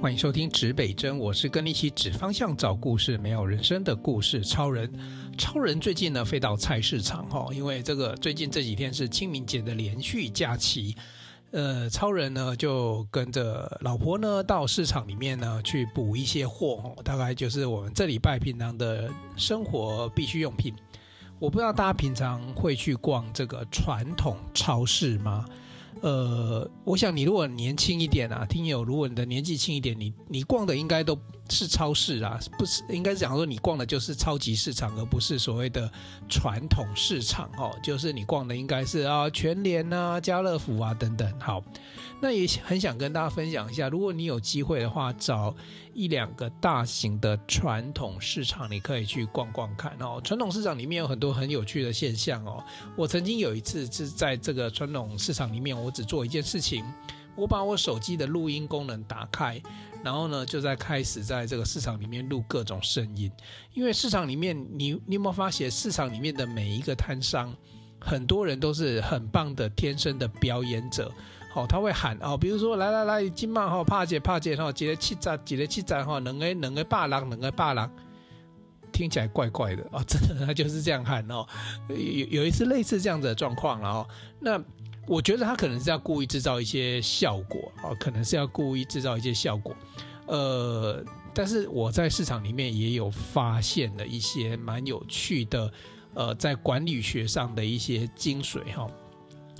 欢迎收听指北针，我是跟你一起指方向、找故事、没有人生的故事超人。超人最近呢飞到菜市场哈，因为这个最近这几天是清明节的连续假期，呃，超人呢就跟着老婆呢到市场里面呢去补一些货，大概就是我们这礼拜平常的生活必需用品。我不知道大家平常会去逛这个传统超市吗？呃，我想你如果年轻一点啊，听友，如果你的年纪轻一点，你你逛的应该都是超市啊，不是应该是讲说你逛的就是超级市场，而不是所谓的传统市场哦，就是你逛的应该是啊全联啊、家乐福啊等等。好，那也很想跟大家分享一下，如果你有机会的话，找一两个大型的传统市场，你可以去逛逛看哦。传统市场里面有很多很有趣的现象哦。我曾经有一次是在这个传统市场里面，我只做一件事情，我把我手机的录音功能打开，然后呢，就在开始在这个市场里面录各种声音。因为市场里面，你你有没有发现，市场里面的每一个摊商，很多人都是很棒的天生的表演者。哦，他会喊哦，比如说来来来，今晚哈帕姐帕姐哈，几个七盏几个七盏哈，两个两个八郎两个八郎，听起来怪怪的哦，真的他就是这样喊哦。有有一次类似这样子的状况了哦，那我觉得他可能是要故意制造一些效果哦，可能是要故意制造一些效果。呃，但是我在市场里面也有发现了一些蛮有趣的，呃，在管理学上的一些精髓哈。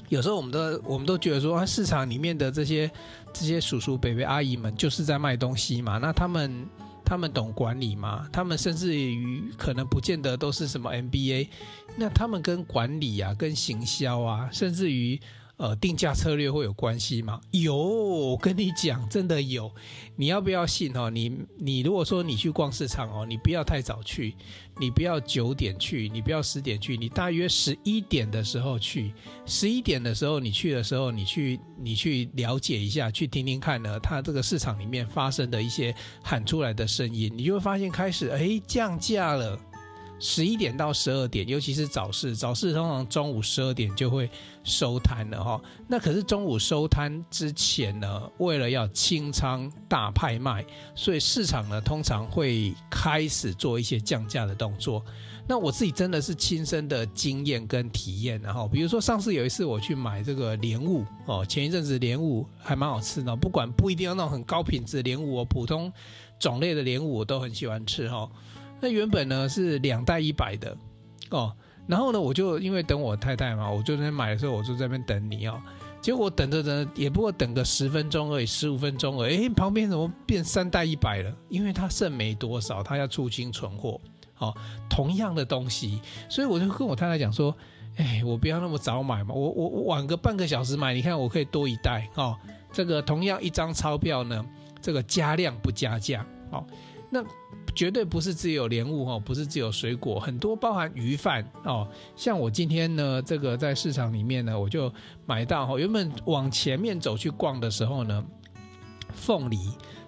有时候我们都我们都觉得说，市场里面的这些这些叔叔伯伯阿姨们就是在卖东西嘛，那他们他们懂管理吗？他们甚至于可能不见得都是什么 MBA，那他们跟管理啊、跟行销啊，甚至于。呃，定价策略会有关系吗？有，我跟你讲，真的有。你要不要信哦？你你如果说你去逛市场哦，你不要太早去，你不要九点去，你不要十点去，你大约十一点的时候去。十一点的时候你去的时候，你去你去了解一下，去听听看呢，它这个市场里面发生的一些喊出来的声音，你就会发现开始哎降价了。十一点到十二点，尤其是早市，早市通常中午十二点就会收摊了哈。那可是中午收摊之前呢，为了要清仓大拍卖，所以市场呢通常会开始做一些降价的动作。那我自己真的是亲身的经验跟体验，然后比如说上次有一次我去买这个莲雾哦，前一阵子莲雾还蛮好吃的，不管不一定要那种很高品质莲雾哦，普通种类的莲雾我都很喜欢吃哈。那原本呢是两袋一百的哦，然后呢我就因为等我太太嘛，我就在那买的时候我就在那边等你哦，结果等着等也不过等个十分钟而已，十五分钟而已，哎，旁边怎么变三袋一百了？因为它剩没多少，它要出清存货哦，同样的东西，所以我就跟我太太讲说，哎，我不要那么早买嘛，我我我晚个半个小时买，你看我可以多一袋哦，这个同样一张钞票呢，这个加量不加价哦，那。绝对不是只有莲雾哦，不是只有水果，很多包含鱼饭哦。像我今天呢，这个在市场里面呢，我就买到哈。原本往前面走去逛的时候呢，凤梨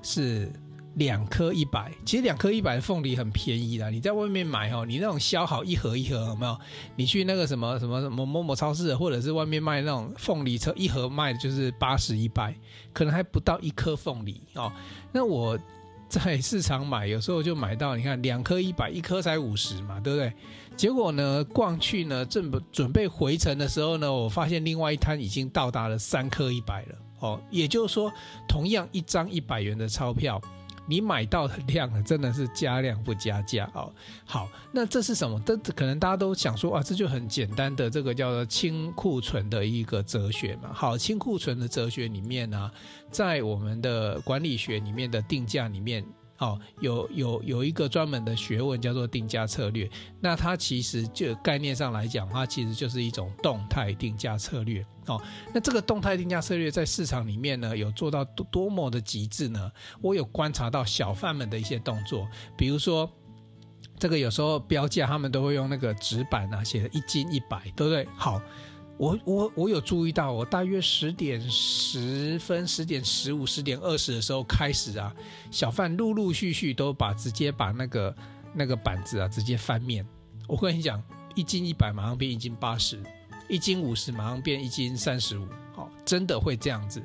是两颗一百，其实两颗一百的凤梨很便宜的。你在外面买哦，你那种削好一盒一盒有没有？你去那个什么什么什么某某超市，或者是外面卖那种凤梨车，一盒卖的就是八十一百，可能还不到一颗凤梨哦。那我。在市场买，有时候就买到，你看两颗一百，一颗才五十嘛，对不对？结果呢，逛去呢，正准备回程的时候呢，我发现另外一摊已经到达了三颗一百了。哦，也就是说，同样一张一百元的钞票。你买到的量，真的是加量不加价哦。好，那这是什么？这可能大家都想说啊，这就很简单的这个叫做清库存的一个哲学嘛。好，清库存的哲学里面呢、在我们的管理学里面的定价里面。哦，有有有一个专门的学问叫做定价策略，那它其实就概念上来讲，它其实就是一种动态定价策略。哦，那这个动态定价策略在市场里面呢，有做到多多么的极致呢？我有观察到小贩们的一些动作，比如说这个有时候标价他们都会用那个纸板啊，写的一斤一百，对不对？好。我我我有注意到，我大约十点十分、十点十五、十点二十的时候开始啊，小贩陆陆续续都把直接把那个那个板子啊直接翻面。我跟你讲，一斤一百马上变一斤八十，一斤五十马上变一斤三十五，好，真的会这样子。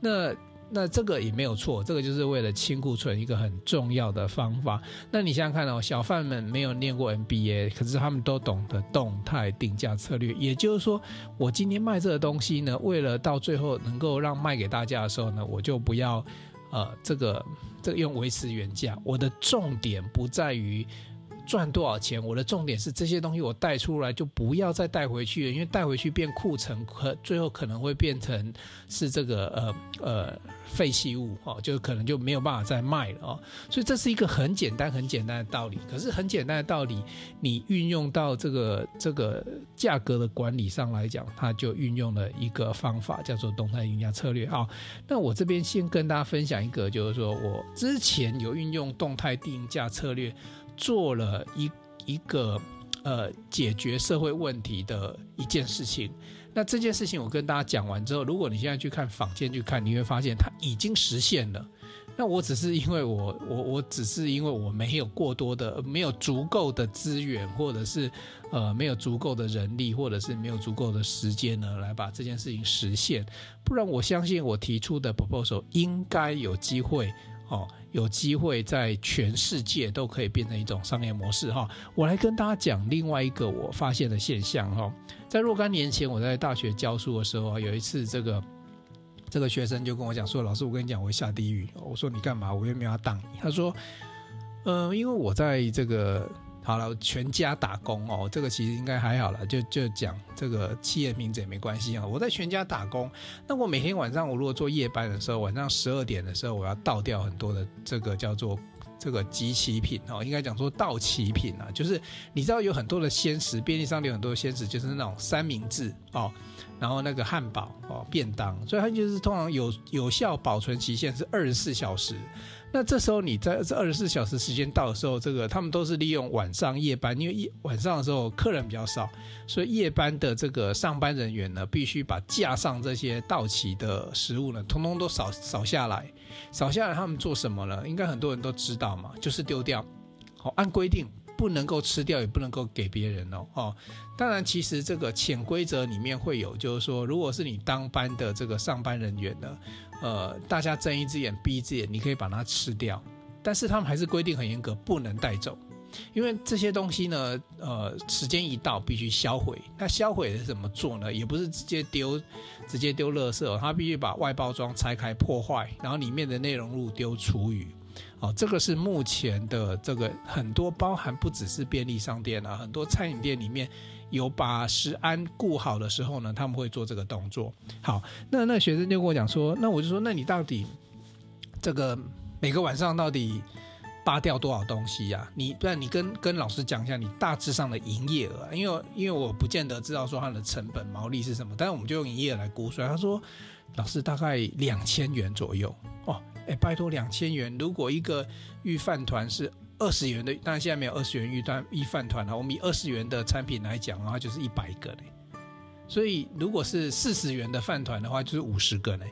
那那这个也没有错，这个就是为了清库存一个很重要的方法。那你想想看哦，小贩们没有念过 MBA，可是他们都懂得动态定价策略。也就是说，我今天卖这个东西呢，为了到最后能够让卖给大家的时候呢，我就不要呃这个这个用维持原价。我的重点不在于。赚多少钱？我的重点是这些东西我带出来就不要再带回去了，因为带回去变库存，可最后可能会变成是这个呃呃废弃物哦，就可能就没有办法再卖了哦。所以这是一个很简单很简单的道理。可是很简单的道理，你运用到这个这个价格的管理上来讲，它就运用了一个方法叫做动态定价策略。好，那我这边先跟大家分享一个，就是说我之前有运用动态定价策略。做了一一个呃解决社会问题的一件事情，那这件事情我跟大家讲完之后，如果你现在去看坊间去看，你会发现它已经实现了。那我只是因为我我我只是因为我没有过多的没有足够的资源，或者是呃没有足够的人力，或者是没有足够的时间呢，来把这件事情实现。不然我相信我提出的 proposal 应该有机会。哦，有机会在全世界都可以变成一种商业模式哈。我来跟大家讲另外一个我发现的现象哈，在若干年前我在大学教书的时候，有一次这个这个学生就跟我讲说：“老师，我跟你讲，我会下地狱。”我说：“你干嘛？我又没有要当你。”他说：“嗯、因为我在这个。”好了，全家打工哦，这个其实应该还好了，就就讲这个企业名字也没关系啊。我在全家打工，那我每天晚上我如果做夜班的时候，晚上十二点的时候，我要倒掉很多的这个叫做这个即期品哦，应该讲说到期品啊，就是你知道有很多的鲜食，便利商店有很多的鲜食，就是那种三明治哦，然后那个汉堡哦，便当，所以它就是通常有有效保存期限是二十四小时。那这时候你在这二十四小时时间到的时候，这个他们都是利用晚上夜班，因为夜晚上的时候客人比较少，所以夜班的这个上班人员呢，必须把架上这些到期的食物呢，通通都扫扫下来。扫下来他们做什么呢？应该很多人都知道嘛，就是丢掉。好，按规定不能够吃掉，也不能够给别人哦。哦，当然其实这个潜规则里面会有，就是说，如果是你当班的这个上班人员呢。呃，大家睁一只眼闭一只眼，你可以把它吃掉，但是他们还是规定很严格，不能带走，因为这些东西呢，呃，时间一到必须销毁。那销毁是怎么做呢？也不是直接丢，直接丢垃圾，他必须把外包装拆开破坏，然后里面的内容物丢厨余。哦，这个是目前的这个很多包含不只是便利商店啊，很多餐饮店里面。有把食安顾好的时候呢，他们会做这个动作。好，那那学生就跟我讲说，那我就说，那你到底这个每个晚上到底扒掉多少东西呀、你不然你跟跟老师讲一下你大致上的营业额，因为因为我不见得知道说它的成本毛利是什么，但是我们就用营业额来估算。他说，老师大概两千元左右哦，哎，拜托两千元，如果一个御饭团是。二十元的，当然现在没有二十元预单一饭团了。我们以二十元的产品来讲的话，就是一百个嘞。所以如果是四十元的饭团的话，就是五十个嘞。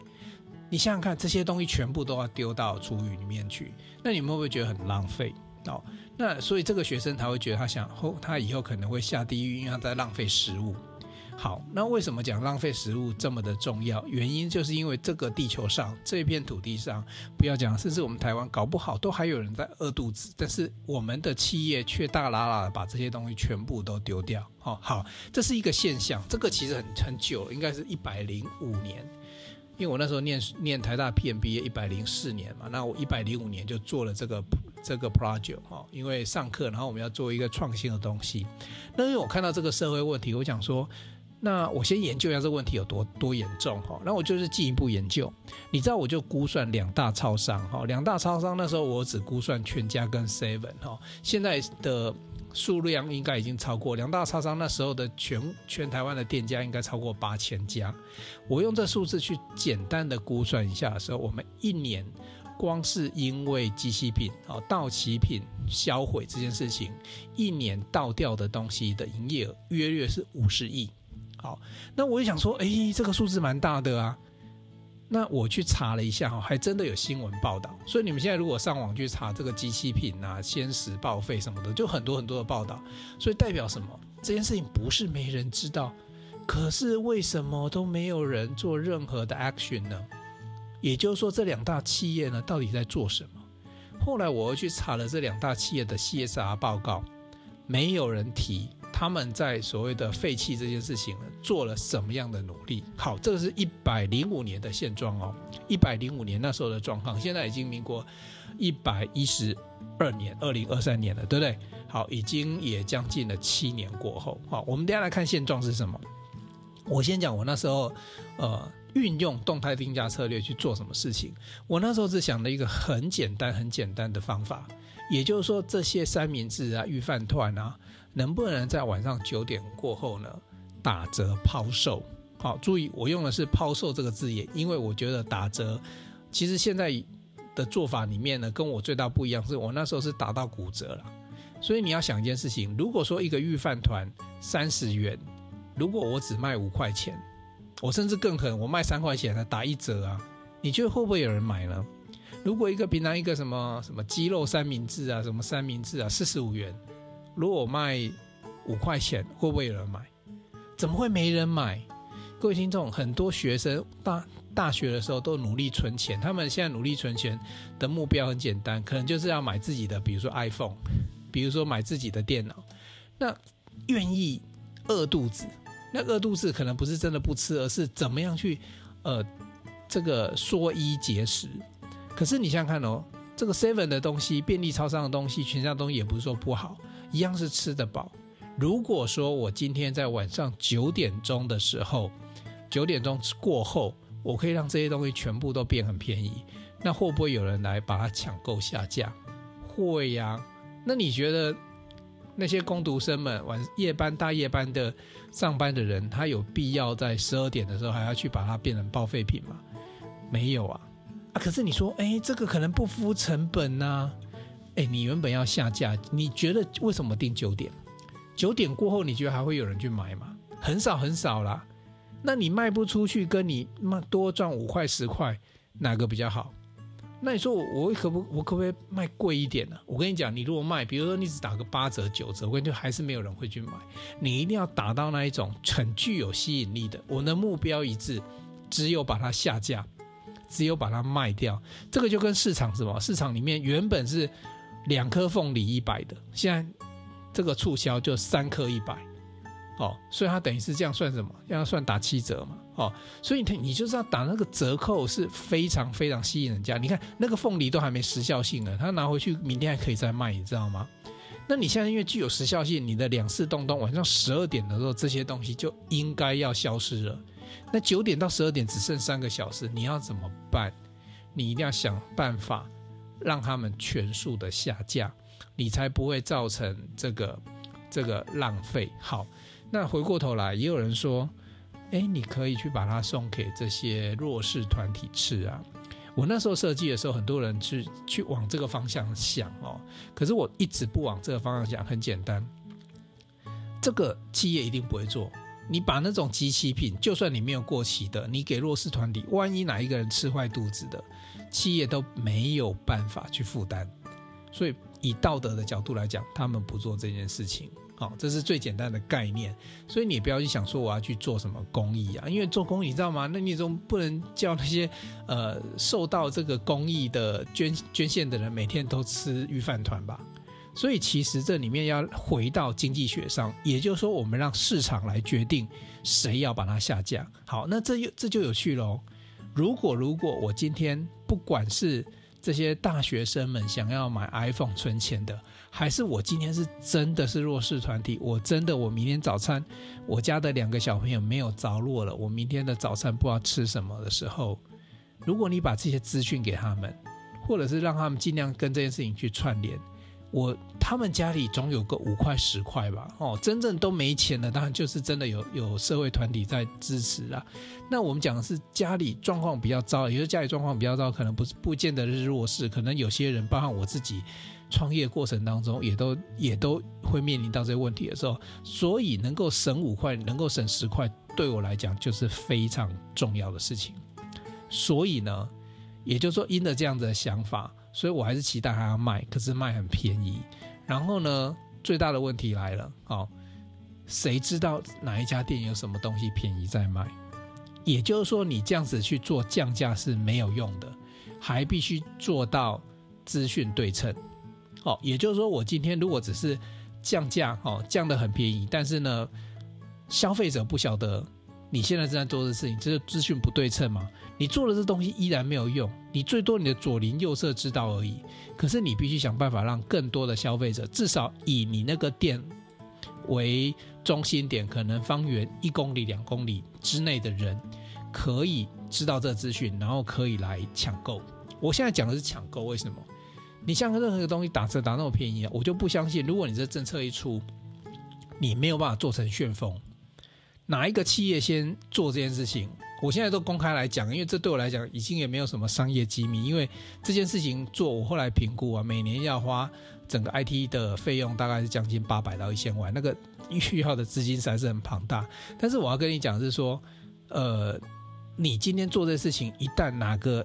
你想想看，这些东西全部都要丢到厨余里面去，那你们会不会觉得很浪费？哦，那所以这个学生他会觉得他想后，他以后可能会下地狱，因为他在浪费食物。好，那为什么讲浪费食物这么的重要？原因就是因为这个地球上这片土地上，不要讲，甚至我们台湾搞不好都还有人在饿肚子，但是我们的企业却大喇喇的把这些东西全部都丢掉。好，好，这是一个现象。这个其实很很久，应该是一百零五年，因为我那时候念念台大 PMB 一百零四年嘛，那我一百零五年就做了这个这个 project 哈，因为上课，然后我们要做一个创新的东西。那因为我看到这个社会问题，我想说。那我先研究一下这个问题有多多严重哈，那我就是进一步研究。你知道，我就估算两大超商哈，两大超商那时候我只估算全家跟 Seven 哈，现在的数量应该已经超过两大超商那时候的全全台湾的店家应该超过八千家。我用这数字去简单的估算一下的时候，我们一年光是因为机器品哦到期品销毁这件事情，一年倒掉的东西的营业额约略是五十亿。好，那我就想说，哎、这个数字蛮大的啊。那我去查了一下，哈，还真的有新闻报道。所以你们现在如果上网去查这个机器品啊、鲜食报废什么的，就很多很多的报道。所以代表什么？这件事情不是没人知道，可是为什么都没有人做任何的 action 呢？也就是说，这两大企业呢，到底在做什么？后来我又去查了这两大企业的 CSR 报告，没有人提他们在所谓的废弃这件事情，做了什么样的努力。好，这个是一百零五年的现状哦，一百零五年那时候的状况，现在已经民国一百一十二年，二零二三年了，对不对？好，已经也将近了七年过后。好，我们等下来看现状是什么。我先讲我那时候，呃。运用动态定价策略去做什么事情？我那时候只想了一个很简单、很简单的方法，也就是说，这些三明治啊、御饭团啊，能不能在晚上九点过后呢打折抛售？好，注意我用的是“抛售”这个字眼，因为我觉得打折，其实现在的做法里面呢，跟我最大不一样是我那时候是打到骨折了。所以你要想一件事情，如果说一个御饭团三十元，如果我只卖五块钱。我甚至更狠，我卖三块钱的打一折啊！你觉得会不会有人买呢？如果一个平常一个什么什么鸡肉三明治啊，什么三明治啊，四十五元，如果我卖五块钱，会不会有人买？怎么会没人买？各位听众，很多学生大大学的时候都努力存钱，他们现在努力存钱的目标很简单，可能就是要买自己的，比如说 iPhone，比如说买自己的电脑，那愿意饿肚子。那饿肚子可能不是真的不吃，而是怎么样去，呃，这个缩衣节食。可是你想想看哦，这个 Seven 的东西、便利超商的东西、全家东西也不是说不好，一样是吃得饱。如果说我今天在晚上九点钟的时候，九点钟过后，我可以让这些东西全部都变很便宜，那会不会有人来把它抢购下架？会呀、那你觉得？那些工读生们晚夜班、大夜班的上班的人，他有必要在十二点的时候还要去把它变成报废品吗？没有啊！啊，可是你说，哎，这个可能不敷成本呐、哎，你原本要下架，你觉得为什么定九点？九点过后，你觉得还会有人去买吗？很少很少啦。那你卖不出去，跟你卖多赚五块十块，哪个比较好？那你说我我可不我可不可以卖贵一点呢？我跟你讲，你如果卖，比如说你只打个八折九折，我跟你说还是没有人会去买。你一定要打到那一种很具有吸引力的。我的目标一致，只有把它下架，只有把它卖掉。这个就跟市场什么？市场里面原本是两颗凤梨一百的，现在这个促销就三颗一百。哦，所以它等于是这样算什么？要算打七折嘛。哦，所以你你就是要打那个折扣是非常非常吸引人家。你看那个凤梨都还没时效性呢，他拿回去明天还可以再卖，你知道吗？那你现在因为具有时效性，你的两市东东晚上十二点的时候，这些东西就应该要消失了。那九点到十二点只剩三个小时，你要怎么办？你一定要想办法让他们全数的下架，你才不会造成这个这个浪费。好，那回过头来，也有人说。哎，你可以去把它送给这些弱势团体吃啊！我那时候设计的时候，很多人去去往这个方向想哦，可是我一直不往这个方向想。很简单，这个企业一定不会做。你把那种即期品，就算你没有过期的，你给弱势团体，万一哪一个人吃坏肚子的，企业都没有办法去负担。所以以道德的角度来讲，他们不做这件事情。好，这是最简单的概念，所以你不要去想说我要去做什么公益啊，因为做公益你知道吗？那你总不能叫那些呃受到这个公益的捐捐献的人每天都吃御饭团吧？所以其实这里面要回到经济学上，也就是说我们让市场来决定谁要把它下架。好，那这又这就有趣喽。如果如果我今天不管是这些大学生们想要买 iPhone 存钱的，还是我今天是真的是弱势团体，我真的我明天早餐我家的两个小朋友没有着落了，我明天的早餐不知道吃什么的时候，如果你把这些资讯给他们，或者是让他们尽量跟这件事情去串联。我他们家里总有个五块十块吧，哦，真正都没钱的，当然就是真的有有社会团体在支持啦。那我们讲的是家里状况比较糟，也就是家里状况比较糟，可能不是不见得是弱势，可能有些人，包括我自己，创业过程当中也都也都会面临到这个问题的时候，所以能够省五块，能够省十块，对我来讲就是非常重要的事情。所以呢，也就是说，因着这样子的想法。所以我还是期待他要卖，可是卖很便宜。然后呢，最大的问题来了，哦，谁知道哪一家店有什么东西便宜在卖？也就是说，你这样子去做降价是没有用的，还必须做到资讯对称。哦，也就是说，我今天如果只是降价，哦，降得很便宜，但是呢，消费者不晓得你现在正在做的事情，这是资讯不对称嘛？你做的这东西依然没有用，你最多你的左邻右舍知道而已。可是你必须想办法让更多的消费者，至少以你那个店为中心点，可能方圆一公里、两公里之内的人，可以知道这个资讯，然后可以来抢购。我现在讲的是抢购，为什么？你像任何一个东西打折打那么便宜，我就不相信。如果你这政策一出，你没有办法做成旋风，哪一个企业先做这件事情？我现在都公开来讲，因为这对我来讲已经也没有什么商业机密。因为这件事情做，我后来评估啊，每年要花整个 IT 的费用大概是将近八百到一千万，那个需要的资金实在是很庞大。但是我要跟你讲是说，呃，你今天做这事情，一旦哪个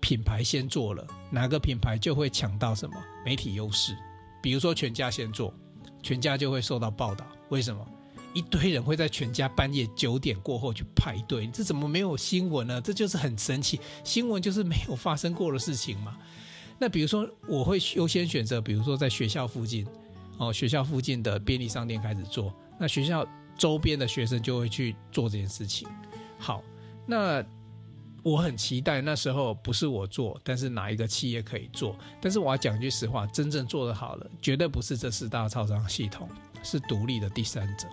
品牌先做了，哪个品牌就会抢到什么媒体优势。比如说全家先做，全家就会受到报道。为什么？一堆人会在全家半夜九点过后去排队，这怎么没有新闻呢？这就是很神奇，新闻就是没有发生过的事情嘛。那比如说，我会优先选择，比如说在学校附近，哦，学校附近的便利商店开始做，那学校周边的学生就会去做这件事情。好，那我很期待那时候不是我做，但是哪一个企业可以做？但是我要讲句实话，真正做得好了，绝对不是这四大超商系统，是独立的第三者。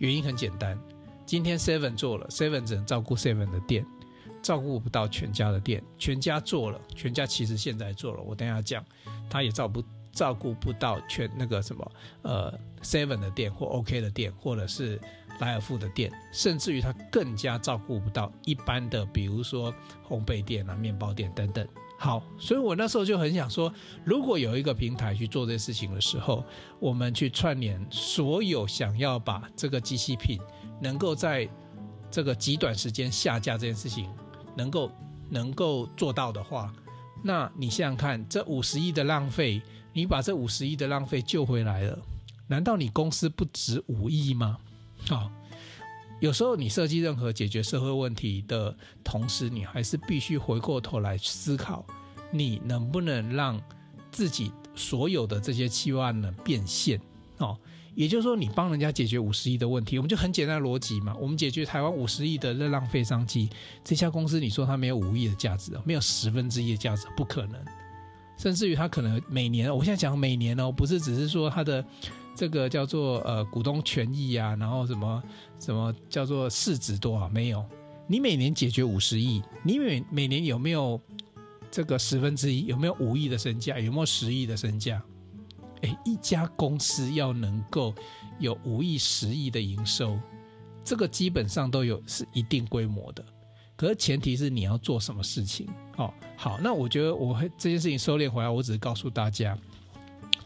原因很简单，今天 Seven 做了，Seven 只能照顾 Seven 的店，照顾不到全家的店。全家做了，全家其实现在做了，我等下讲，他也照不照顾不到全那个什么呃 Seven 的店或 OK 的店，或者是莱尔富的店，甚至于他更加照顾不到一般的，比如说烘焙店啊、面包店等等。好，所以我那时候就很想说，如果有一个平台去做这些事情的时候，我们去串联所有想要把这个机器品能够在这个极短时间下架这件事情能够能够做到的话，那你想想看，这五十亿的浪费，你把这五十亿的浪费救回来了，难道你公司不值五亿吗？好。有时候你设计任何解决社会问题的同时，你还是必须回过头来思考，你能不能让自己所有的这些期望呢变现？哦，也就是说，你帮人家解决五十亿的问题，我们就很简单的逻辑嘛，我们解决台湾五十亿的热浪费商机，这家公司你说它没有五亿的价值，没有十分之一的价值，不可能。甚至于他可能每年，我现在讲每年哦，不是只是说他的。这个叫做呃股东权益啊，然后什么什么叫做市值多少？没有，你每年解决五十亿，你每每年有没有这个十分之一？有没有五亿的身价？有没有十亿的身价？哎，一家公司要能够有五亿、十亿的营收，这个基本上都有是一定规模的。可是前提是你要做什么事情？哦，好，那我觉得我这件事情收敛回来，我只是告诉大家。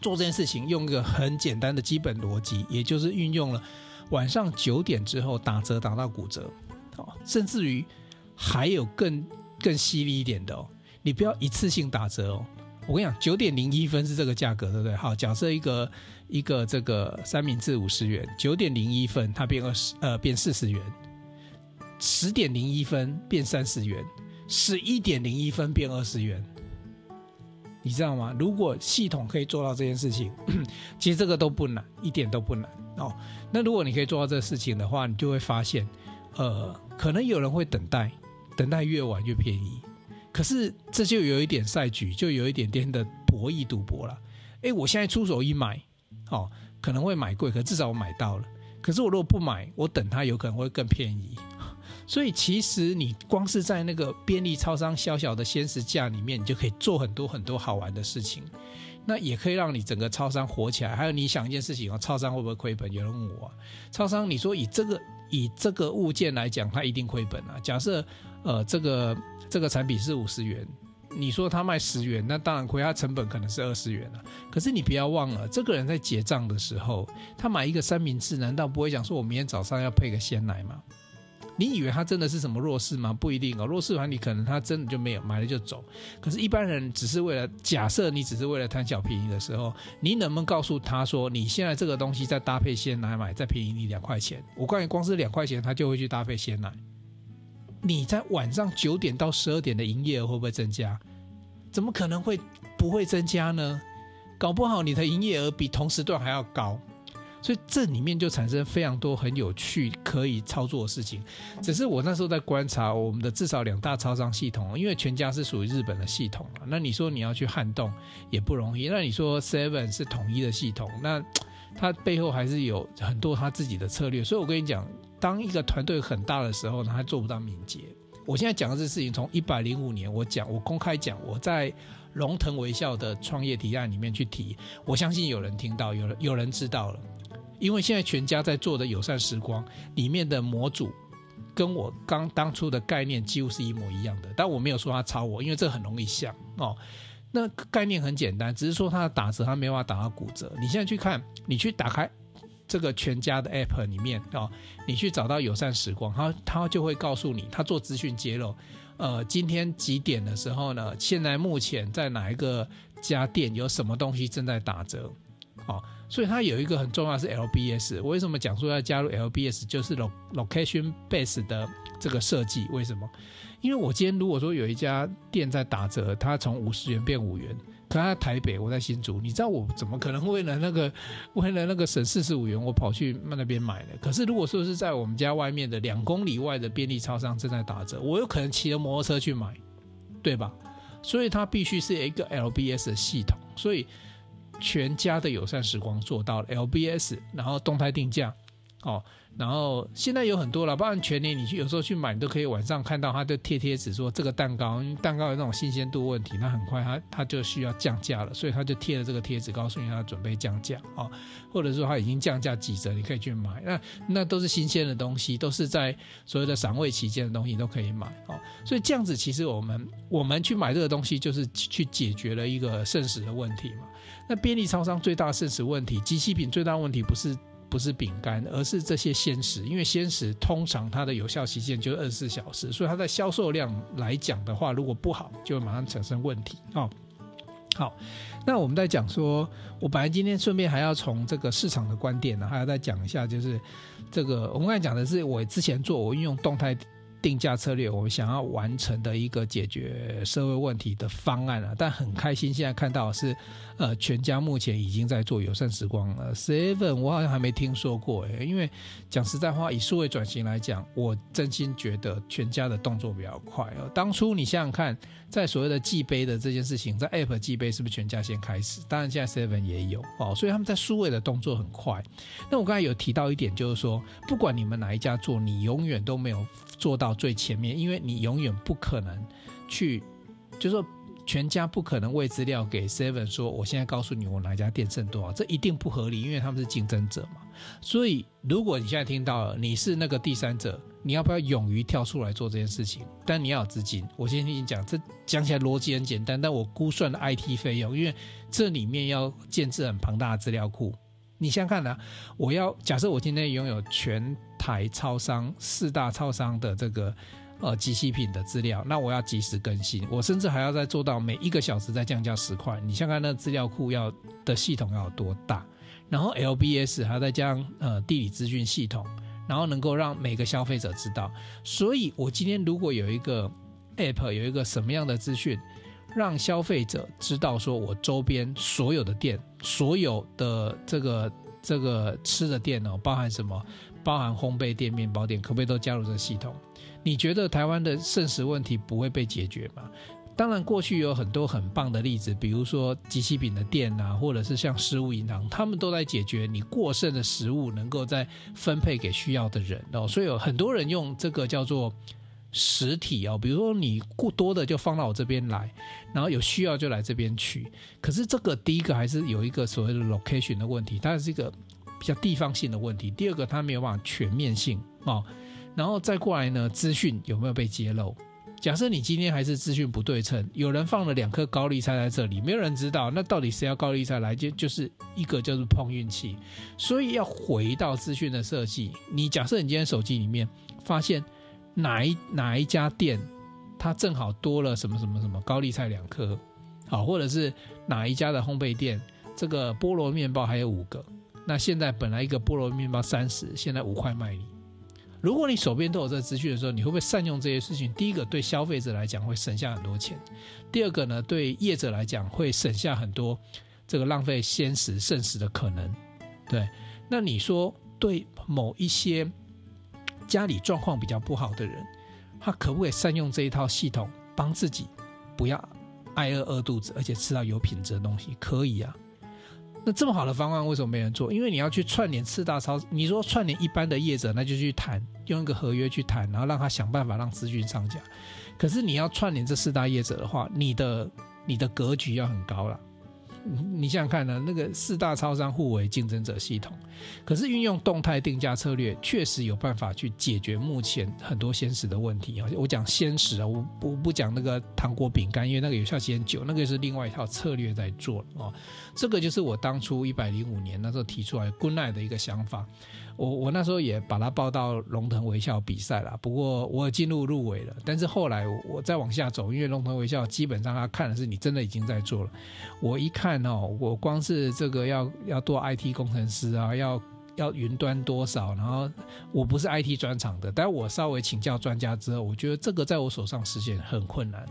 做这件事情用一个很简单的基本逻辑，也就是运用了晚上九点之后打折打到骨折，哦，甚至于还有更更犀利一点的哦，你不要一次性打折哦。我跟你讲，九点零一分是这个价格，对不对？好，假设一个一个这个三明治五十元，九点零一分它变二十呃变四十元，十点零一分变三十元，十一点零一分变二十元。你知道吗？如果系统可以做到这件事情，其实这个都不难，一点都不难哦。那如果你可以做到这个事情的话，你就会发现，呃，可能有人会等待，等待越晚越便宜。可是这就有一点赛局，就有一点点的博弈赌博了。哎，我现在出手一买，哦，可能会买贵，可至少我买到了。可是我如果不买，我等它有可能会更便宜。所以其实你光是在那个便利超商小小的鲜食架里面，你就可以做很多很多好玩的事情。那也可以让你整个超商火起来。还有你想一件事情哦，超商会不会亏本？有人问我，超商你说以这个以这个物件来讲，它一定亏本啊。假设呃这个这个产品是五十元，你说他卖十元，那当然亏，它成本可能是二十元了。可是你不要忘了，这个人在结账的时候，他买一个三明治，难道不会想说我明天早上要配个鲜奶吗？你以为他真的是什么弱势吗？不一定哦，弱势团体可能他真的就没有买了就走。可是，一般人只是为了假设你只是为了贪小便宜的时候，你能不能告诉他说，你现在这个东西再搭配鲜奶买，再便宜你两块钱？我告诉你，光是两块钱，他就会去搭配鲜奶。你在晚上九点到十二点的营业额会不会增加？怎么可能会不会增加呢？搞不好你的营业额比同时段还要高。所以这里面就产生非常多很有趣可以操作的事情。只是我那时候在观察我们的至少两大超商系统，因为全家是属于日本的系统嘛，那你说你要去撼动也不容易。那你说 Seven 是统一的系统，那它背后还是有很多他自己的策略。所以我跟你讲，当一个团队很大的时候呢，他做不到敏捷。我现在讲的这事情，从一百零五年我讲，我公开讲，我在龙腾微笑的创业提案里面去提，我相信有人听到，有人有人知道了。因为现在全家在做的友善时光里面的模组，跟我刚当初的概念几乎是一模一样的，但我没有说他抄我，因为这很容易像哦。那概念很简单，只是说它的打折，它没办法打到骨折。你现在去看，你去打开这个全家的 app 里面哦，你去找到友善时光，它它就会告诉你，它做资讯揭露。呃，今天几点的时候呢？现在目前在哪一个家店有什么东西正在打折？哦。所以它有一个很重要是 LBS，我为什么讲说要加入 LBS，就是 location base 的这个设计？为什么？因为我今天如果说有一家店在打折，它从五十元变五元，可它在台北，我在新竹，你知道我怎么可能为了那个 为了那个省四十五元，我跑去那边买呢？可是如果说是在我们家外面的两公里外的便利超商正在打折，我有可能骑着摩托车去买，对吧？所以它必须是一个 LBS 的系统，所以。全家的友善时光做到了 LBS，然后动态定价，哦，然后现在有很多了，包含全年，你去有时候去买，你都可以晚上看到它的贴贴纸说这个蛋糕，因为蛋糕有那种新鲜度问题，那很快它它就需要降价了，所以它就贴了这个贴纸，告诉你它准备降价，哦，或者说它已经降价几折，你可以去买，那那都是新鲜的东西，都是在所谓的赏味期间的东西都可以买，哦，所以这样子其实我们我们去买这个东西，就是去解决了一个剩食的问题嘛。那便利超商最大的现实问题，即期品最大的问题不是不是饼干，而是这些鲜食，因为鲜食通常它的有效期限就是二十四小时，所以它的销售量来讲的话，如果不好，就会马上产生问题哦。好，那我们在讲说，我本来今天顺便还要从这个市场的观点呢，还要再讲一下，就是这个我们刚才讲的是我之前做我运用动态。定价策略，我们想要完成的一个解决社会问题的方案啊，但很开心，现在看到是，呃，全家目前已经在做友善时光了。Seven 我好像还没听说过诶，因为讲实在话，以数位转型来讲，我真心觉得全家的动作比较快哦。当初你想想看，在所谓的寄杯的这件事情，在 App 寄杯是不是全家先开始？当然现在 Seven 也有哦，所以他们在数位的动作很快。那我刚才有提到一点，就是说，不管你们哪一家做，你永远都没有。做到最前面，因为你永远不可能去，就是说全家不可能喂资料给 Seven 说，我现在告诉你我哪家店剩多少，这一定不合理，因为他们是竞争者嘛。所以如果你现在听到了你是那个第三者，你要不要勇于跳出来做这件事情？但你要有资金。我先跟你讲，这讲起来逻辑很简单，但我估算的 IT 费用，因为这里面要建置很庞大的资料库。你想想看呢？我要假设我今天拥有全台超商四大超商的这个呃机器品的资料，那我要及时更新，我甚至还要再做到每一个小时再降价十块。你想想看，那资料库要的系统要有多大？然后 LBS 还要再加上呃地理资讯系统，然后能够让每个消费者知道。所以我今天如果有一个 App，有一个什么样的资讯？让消费者知道，说我周边所有的店，所有的这个这个吃的店哦，包含什么？包含烘焙店、面包店，可不可以都加入这个系统？你觉得台湾的剩食问题不会被解决吗？当然，过去有很多很棒的例子，比如说即期饼的店啊，或者是像食物银行，他们都在解决你过剩的食物能够再分配给需要的人哦。所以有很多人用这个叫做。实体哦，比如说你过多的就放到我这边来，然后有需要就来这边取。可是这个第一个还是有一个所谓的 location 的问题，它是一个比较地方性的问题。第二个它没有办法全面性哦，然后再过来呢，资讯有没有被揭露？假设你今天还是资讯不对称，有人放了两颗高丽菜在这里，没有人知道，那到底谁要高丽菜来？就就是一个就是碰运气。所以要回到资讯的设计，你假设你今天手机里面发现。哪一哪一家店，它正好多了什么什么什么高丽菜两颗，好，或者是哪一家的烘焙店，这个菠萝面包还有五个，那现在本来一个菠萝面包三十，现在五块卖你。如果你手边都有这资讯的时候，你会不会善用这些事情？第一个，对消费者来讲会省下很多钱；第二个呢，对业者来讲会省下很多这个浪费鲜食剩食的可能。对，那你说对某一些家里状况比较不好的人，他可不可以善用这一套系统，帮自己不要挨饿饿肚子，而且吃到有品质的东西？可以啊。那这么好的方案为什么没人做？因为你要去串联四大超，你说串联一般的业者，那就去谈，用一个合约去谈，然后让他想办法让资讯上架。可是你要串联这四大业者的话，你的你的格局要很高了。你想想看呢，那个四大超商互为竞争者系统，可是运用动态定价策略，确实有办法去解决目前很多鲜食的问题啊。我讲鲜食啊，我不不讲那个糖果饼干，因为那个有效时间久，那个是另外一套策略在做哦。这个就是我当初一百零五年那时候提出来 Good Night 的一个想法。我我那时候也把它报到龙腾微笑比赛了，不过我进入入围了。但是后来我再往下走，因为龙腾微笑基本上他看的是你真的已经在做了。我一看哦，我光是这个要要做 IT 工程师啊，要要云端多少，然后我不是 IT 专长的，但我稍微请教专家之后，我觉得这个在我手上实现很困难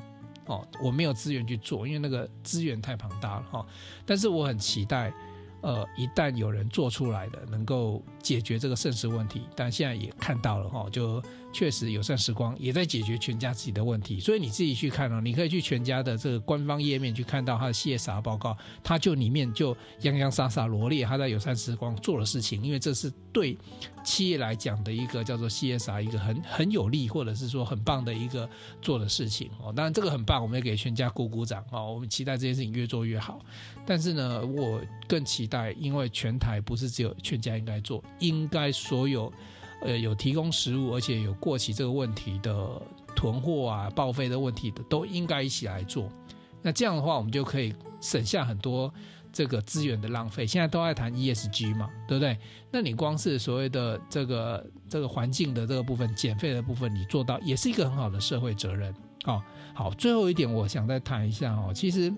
哦，我没有资源去做，因为那个资源太庞大了哈。但是我很期待。呃，一旦有人做出来的，能够解决这个肾石问题，但现在也看到了哈，就确实友善时光也在解决全家自己的问题，所以你自己去看哦，你可以去全家的这个官方页面去看到他的 CSR 报告，他就里面就洋洋洒洒罗列他在友善时光做的事情，因为这是对企业来讲的一个叫做 CSR 一个很很有利或者是说很棒的一个做的事情哦，当然这个很棒，我们也给全家鼓鼓掌哦，我们期待这件事情越做越好，但是呢，我更期待。因为全台不是只有全家应该做，应该所有呃有提供食物而且有过期这个问题的囤货啊、报废的问题的，都应该一起来做。那这样的话，我们就可以省下很多这个资源的浪费。现在都在谈 ESG 嘛，对不对？那你光是所谓的这个这个环境的这个部分、减费的部分，你做到也是一个很好的社会责任。哦，好，最后一点，我想再谈一下哦。其实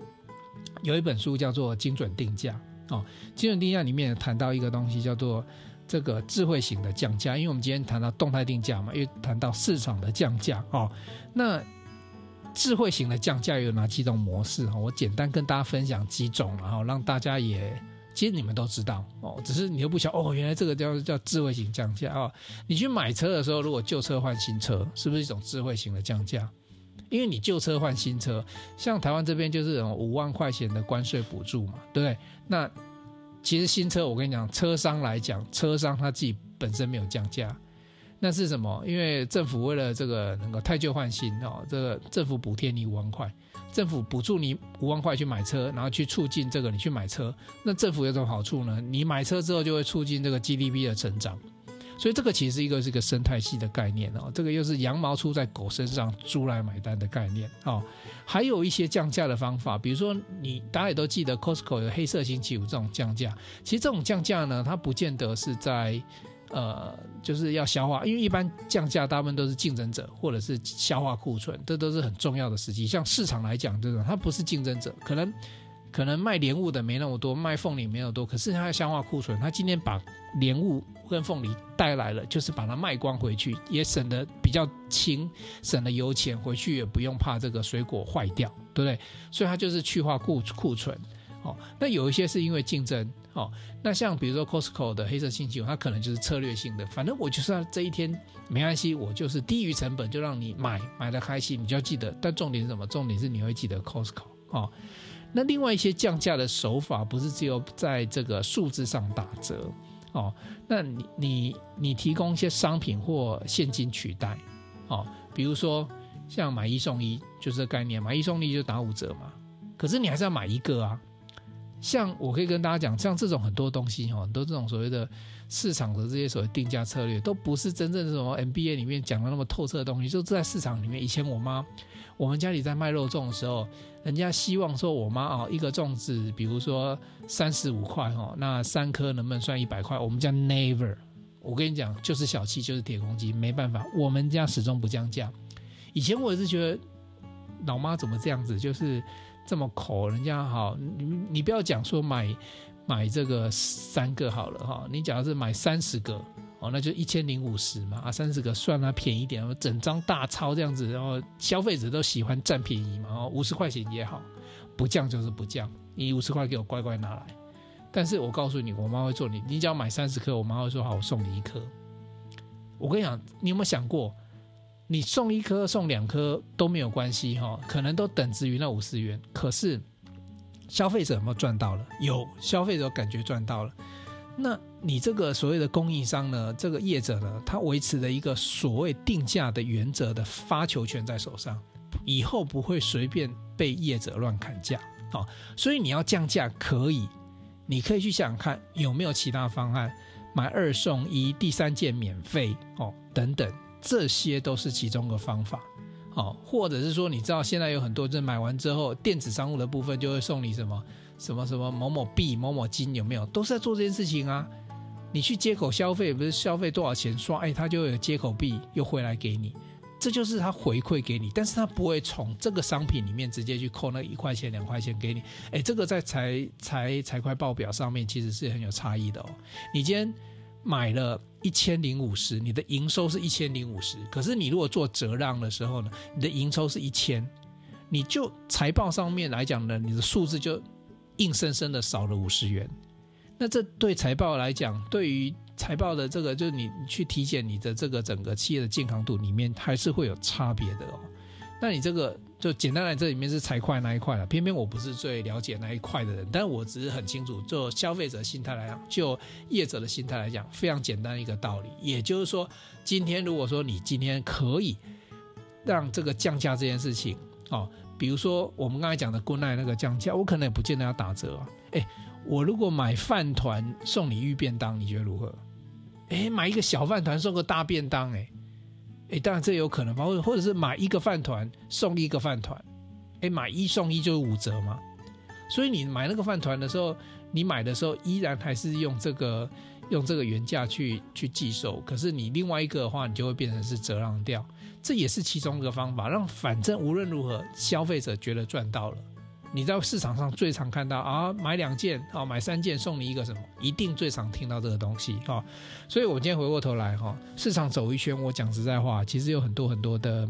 有一本书叫做《精准定价》。哦，精准定价里面谈到一个东西叫做这个智慧型的降价，因为我们今天谈到动态定价嘛，又谈到市场的降价哦。那智慧型的降价有哪几种模式？我简单跟大家分享几种，然后让大家也其实你们都知道哦，只是你又不晓哦，原来这个叫叫智慧型降价哦。你去买车的时候，如果旧车换新车，是不是一种智慧型的降价？因为你旧车换新车，像台湾这边就是五万块钱的关税补助嘛，对不对？那其实新车我跟你讲，车商来讲，车商他自己本身没有降价，那是什么？因为政府为了这个能够太旧换新哦，这个政府补贴你五万块，政府补助你五万块去买车，然后去促进这个你去买车，那政府有什么好处呢？你买车之后就会促进这个 GDP 的成长。所以这个其实一个是一个生态系的概念哦，这个又是羊毛出在狗身上，猪来买单的概念哦。还有一些降价的方法，比如说你大家也都记得 Costco 有黑色星期五这种降价，其实这种降价呢，它不见得是在呃就是要消化，因为一般降价大部分都是竞争者或者是消化库存，这都是很重要的时机。像市场来讲，这种它不是竞争者，可能。可能卖莲雾的没那么多，卖凤梨没那么多，可是他要消化库存，他今天把莲雾跟凤梨带来了，就是把它卖光回去，也省得比较轻，省了油钱，回去也不用怕这个水果坏掉，对不对？所以它就是去化库库存。哦，那有一些是因为竞争，哦，那像比如说 Costco 的黑色星期五，它可能就是策略性的，反正我就算这一天没关系，我就是低于成本就让你买，买的开心，你就要记得。但重点是什么？重点是你会记得 Costco，哦。那另外一些降价的手法，不是只有在这个数字上打折哦。那你你你提供一些商品或现金取代哦，比如说像买一送一，就这概念，买一送一就打五折嘛。可是你还是要买一个啊。像我可以跟大家讲，像这种很多东西哈，很多这种所谓的市场的这些所谓定价策略，都不是真正什么 MBA 里面讲的那么透彻的东西，就在市场里面。以前我妈。我们家里在卖肉粽的时候，人家希望说我妈啊，一个粽子，比如说三十五块哦，那三颗能不能算一百块？我们家 never，我跟你讲，就是小气，就是铁公鸡，没办法，我们家始终不降价。以前我也是觉得，老妈怎么这样子，就是这么抠，人家好，你你不要讲说买买这个三个好了哈，你假如是买三十个。哦，那就一千零五十嘛，啊，三十个算它便宜点，整张大钞这样子，然后消费者都喜欢占便宜嘛，哦，五十块钱也好，不降就是不降，你五十块给我乖乖拿来。但是我告诉你，我妈会做你，你只要买三十颗，我妈会说好，我送你一颗。我跟你讲，你有没有想过，你送一颗送两颗都没有关系哈，可能都等值于那五十元，可是消费者有没有赚到了？有，消费者感觉赚到了。那你这个所谓的供应商呢？这个业者呢？他维持了一个所谓定价的原则的发球权在手上，以后不会随便被业者乱砍价。好，所以你要降价可以，你可以去想想看有没有其他方案，买二送一，第三件免费哦，等等，这些都是其中的方法。哦，或者是说，你知道现在有很多人买完之后，电子商务的部分就会送你什么？什么什么某某币某某金有没有？都是在做这件事情啊！你去街口消费，不是消费多少钱刷，哎，他就有接口币又回来给你，这就是他回馈给你，但是他不会从这个商品里面直接去扣那一块钱两块钱给你，哎，这个在财财财会报表上面其实是很有差异的哦。你今天买了一千零五十，你的营收是一千零五十，可是你如果做折让的时候呢，你的营收是一千，你就财报上面来讲呢，你的数字就。硬生生的少了五十元，那这对财报来讲，对于财报的这个，就是你去体检你的这个整个企业的健康度里面，还是会有差别的哦。那你这个就简单来，这里面是财会那一块了。偏偏我不是最了解那一块的人，但我只是很清楚，就消费者心态来讲，就业者的心态来讲，非常简单一个道理。也就是说，今天如果说你今天可以让这个降价这件事情，哦。比如说我们刚才讲的 Good Night 那个降价，我可能也不见得要打折啊。哎，我如果买饭团送你御便当，你觉得如何？哎，买一个小饭团送个大便当，哎，哎，当然这有可能吧，或或者是买一个饭团送一个饭团，哎，买一送一就是五折嘛。所以你买那个饭团的时候，你买的时候依然还是用这个用这个原价去去计收，可是你另外一个的话，你就会变成是折让掉。这也是其中一个方法，让反正无论如何，消费者觉得赚到了。你在市场上最常看到啊，买两件啊，买三件送你一个什么，一定最常听到这个东西啊。所以我今天回过头来哈，市场走一圈，我讲实在话，其实有很多很多的。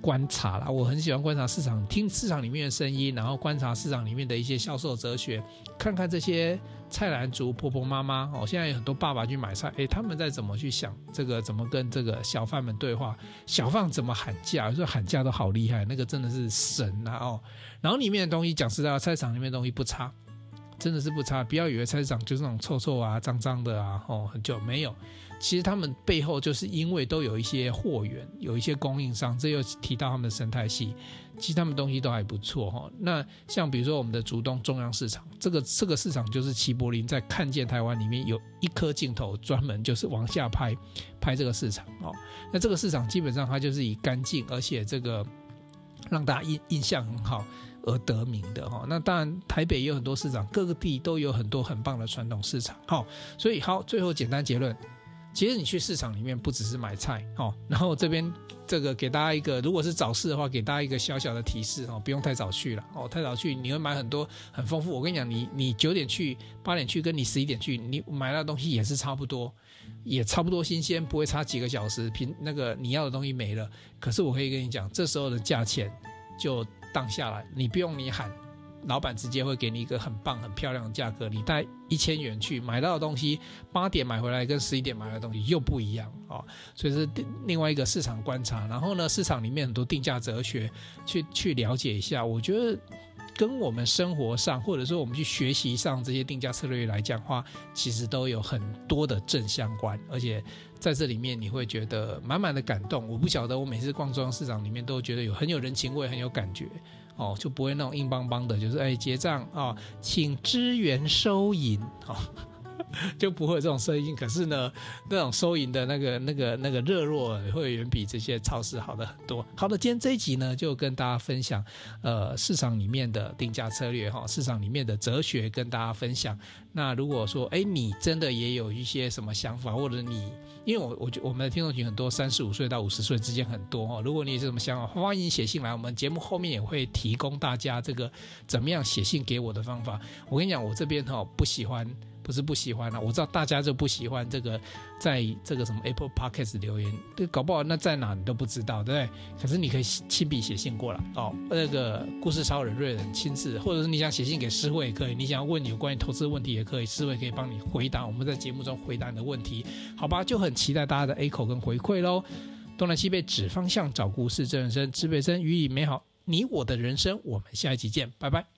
观察啦，我很喜欢观察市场，听市场里面的声音，然后观察市场里面的一些销售哲学，看看这些菜篮族婆婆妈妈哦，现在有很多爸爸去买菜，诶，他们在怎么去想这个，怎么跟这个小贩们对话，小贩怎么喊价，说喊价都好厉害，那个真的是神啊哦，然后里面的东西讲实在话，菜市场里面的东西不差，真的是不差，不要以为菜市场就是那种臭臭啊、脏脏的啊，哦，很久没有。其实他们背后就是因为都有一些货源，有一些供应商，这又提到他们的生态系。其实他们东西都还不错哈。那像比如说我们的竹东中央市场，这个这个市场就是齐柏林在看见台湾里面有一颗镜头，专门就是往下拍拍这个市场哦。那这个市场基本上它就是以干净，而且这个让大家印印象很好而得名的哈。那当然台北也有很多市场，各个地都有很多很棒的传统市场。哈，所以好，最后简单结论。其实你去市场里面不只是买菜哦，然后这边这个给大家一个，如果是早市的话，给大家一个小小的提示哦，不用太早去了哦，太早去你会买很多很丰富。我跟你讲，你你九点去，八点去，跟你十一点去，你买到的东西也是差不多，也差不多新鲜，不会差几个小时。平那个你要的东西没了，可是我可以跟你讲，这时候的价钱就荡下来，你不用你喊。老板直接会给你一个很棒、很漂亮的价格，你带一千元去买到的东西，八点买回来跟十一点买的东西又不一样啊，所以是另外一个市场观察。然后呢，市场里面很多定价哲学，去去了解一下，我觉得跟我们生活上或者说我们去学习上这些定价策略来讲话，其实都有很多的正相关，而且在这里面你会觉得满满的感动。我不晓得，我每次逛中央市场里面都觉得有很有人情味，很有感觉。哦，就不会那种硬邦邦的，就是哎结账啊、请支援收银，哦，就不会有这种声音。可是呢，那种收银的那个、那个、那个热络，会远比这些超市好的很多。好的，今天这一集呢，就跟大家分享，呃，市场里面的定价策略哈，市场里面的哲学跟大家分享。那如果说，哎，你真的也有一些什么想法，或者你，因为我我觉我们的听众群很多，三十五岁到五十岁之间很多哈。如果你有什么想法，欢迎写信来，我们节目后面也会提供大家这个怎么样写信给我的方法。我跟你讲，我这边哈不喜欢。不是不喜欢了，我知道大家就不喜欢这个，在这个什么 Apple Podcast 留言，这搞不好那在哪你都不知道，对不对？可是你可以亲笔写信过来哦，那个故事超人瑞仁亲自，或者是你想写信给诗慧也可以，你想要问有关于投资问题也可以，诗慧可以帮你回答，我们在节目中回答你的问题，好吧？就很期待大家的 A 口跟回馈喽。东南西北指方向，找故事，真人生，指北针，予以美好，你我的人生，我们下一集见，拜拜。